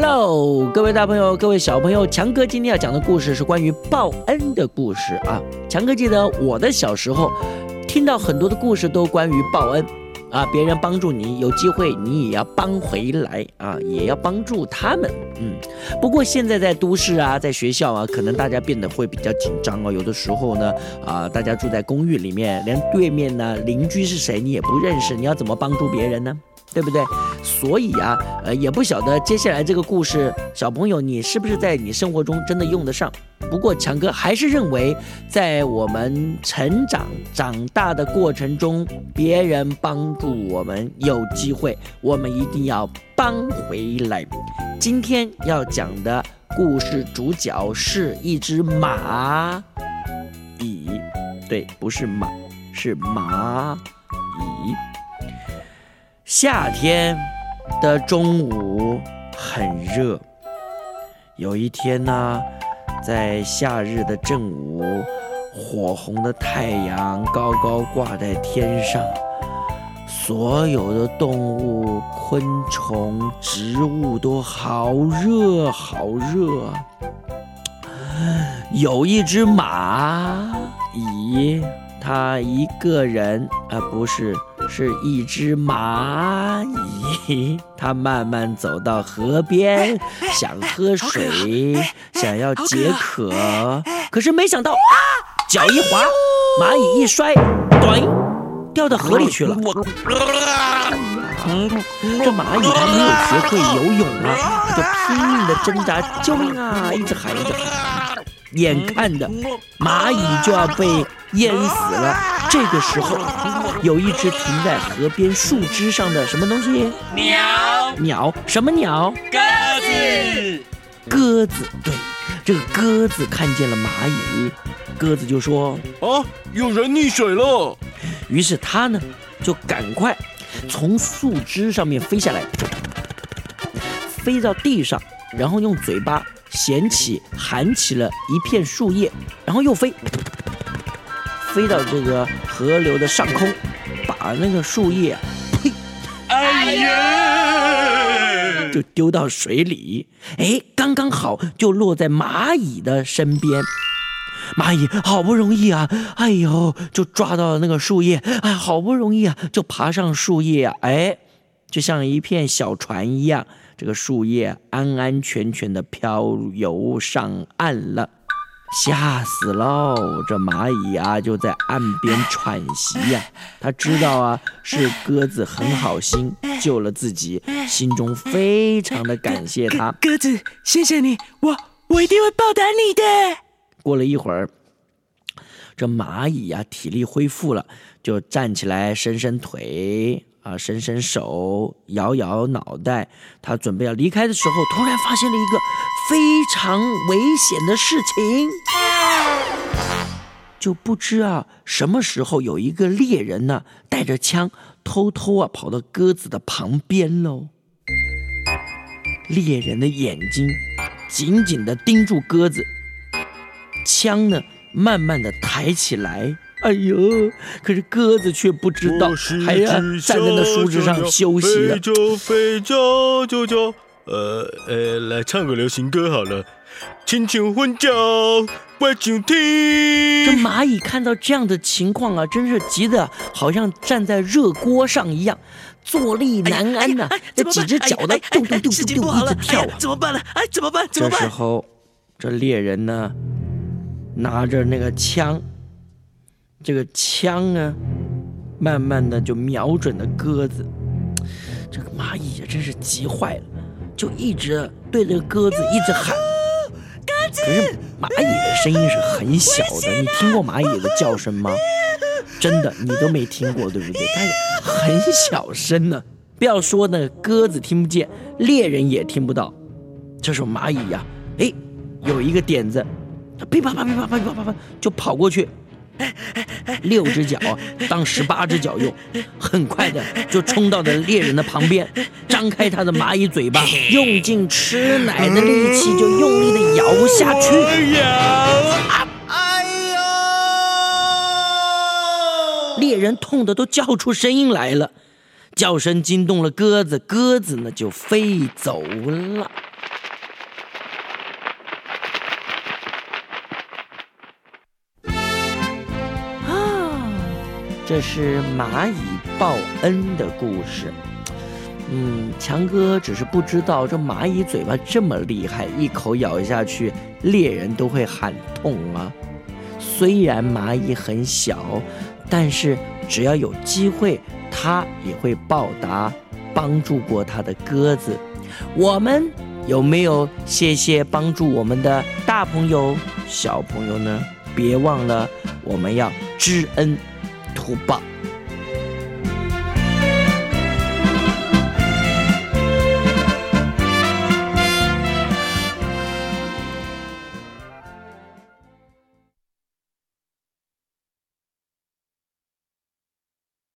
Hello，各位大朋友，各位小朋友，强哥今天要讲的故事是关于报恩的故事啊。强哥记得我的小时候，听到很多的故事都关于报恩啊，别人帮助你，有机会你也要帮回来啊，也要帮助他们。嗯，不过现在在都市啊，在学校啊，可能大家变得会比较紧张哦。有的时候呢，啊，大家住在公寓里面，连对面呢邻居是谁你也不认识，你要怎么帮助别人呢？对不对？所以啊，呃，也不晓得接下来这个故事，小朋友你是不是在你生活中真的用得上？不过强哥还是认为，在我们成长长大的过程中，别人帮助我们有机会，我们一定要帮回来。今天要讲的故事主角是一只蚂蚁，对，不是马，是蚂蚁。夏天的中午很热。有一天呢，在夏日的正午，火红的太阳高高挂在天上，所有的动物、昆虫、植物都好热，好热。有一只蚂蚁，它一个人，而不是。是一只蚂蚁，它慢慢走到河边，想喝水，想要解渴，可是没想到，脚一滑，蚂蚁一摔，短，掉到河里去了。嗯，这蚂蚁还没有学会游泳啊，它就拼命的挣扎，救命啊！一直喊，一直喊。眼看着蚂蚁就要被淹死了，这个时候，有一只停在河边树枝上的什么东西？鸟。鸟？什么鸟？鸽子。鸽子。对，这个鸽子看见了蚂蚁，鸽子就说：“啊，有人溺水了。”于是它呢，就赶快从树枝上面飞下来，飞到地上，然后用嘴巴。衔起，含起了一片树叶，然后又飞，飞到这个河流的上空，把那个树叶，呸，哎呀，就丢到水里。哎，刚刚好就落在蚂蚁的身边。蚂蚁好不容易啊，哎呦，就抓到了那个树叶，哎，好不容易啊，就爬上树叶啊，哎，就像一片小船一样。这个树叶安安全全的漂游上岸了，吓死喽！这蚂蚁啊就在岸边喘息呀。它知道啊，是鸽子很好心救了自己，心中非常的感谢它。鸽子，谢谢你，我我一定会报答你的。过了一会儿，这蚂蚁呀体力恢复了，就站起来，伸伸腿。啊，伸伸手，摇摇脑袋，他准备要离开的时候，突然发现了一个非常危险的事情，就不知啊什么时候有一个猎人呢，带着枪偷偷啊跑到鸽子的旁边喽。猎人的眼睛紧紧的盯住鸽子，枪呢慢慢的抬起来。哎呦！可是鸽子却不知道，还要站在那树枝上休息了。飞着飞着就就，呃呃，来唱个流行歌好了。轻轻混叫，怪就听。这蚂蚁看到这样的情况啊，真是急得好像站在热锅上一样，坐立难安呐。这几只脚呢，咚咚咚咚咚一直跳啊。怎么办呢？哎，怎么办？怎么办？这时候，这猎人呢，拿着那个枪。这个枪啊，慢慢的就瞄准了鸽子。这个蚂蚁呀，真是急坏了，就一直对着鸽子一直喊。可是蚂蚁的声音是很小的，你听过蚂蚁的叫声吗？真的，你都没听过，对不对？它很小声呢。不要说那鸽子听不见，猎人也听不到。这时候蚂蚁呀，哎，有一个点子，噼啪啪噼啪啪噼啪啪就跑过去。六只脚当十八只脚用，很快的就冲到了猎人的旁边，张开他的蚂蚁嘴巴，用尽吃奶的力气，就用力的咬下去。哎呦！猎人痛的都叫出声音来了，叫声惊动了鸽子，鸽子呢就飞走了。这是蚂蚁报恩的故事。嗯，强哥只是不知道这蚂蚁嘴巴这么厉害，一口咬下去，猎人都会喊痛啊。虽然蚂蚁很小，但是只要有机会，它也会报答帮助过它的鸽子。我们有没有谢谢帮助我们的大朋友、小朋友呢？别忘了，我们要知恩图报。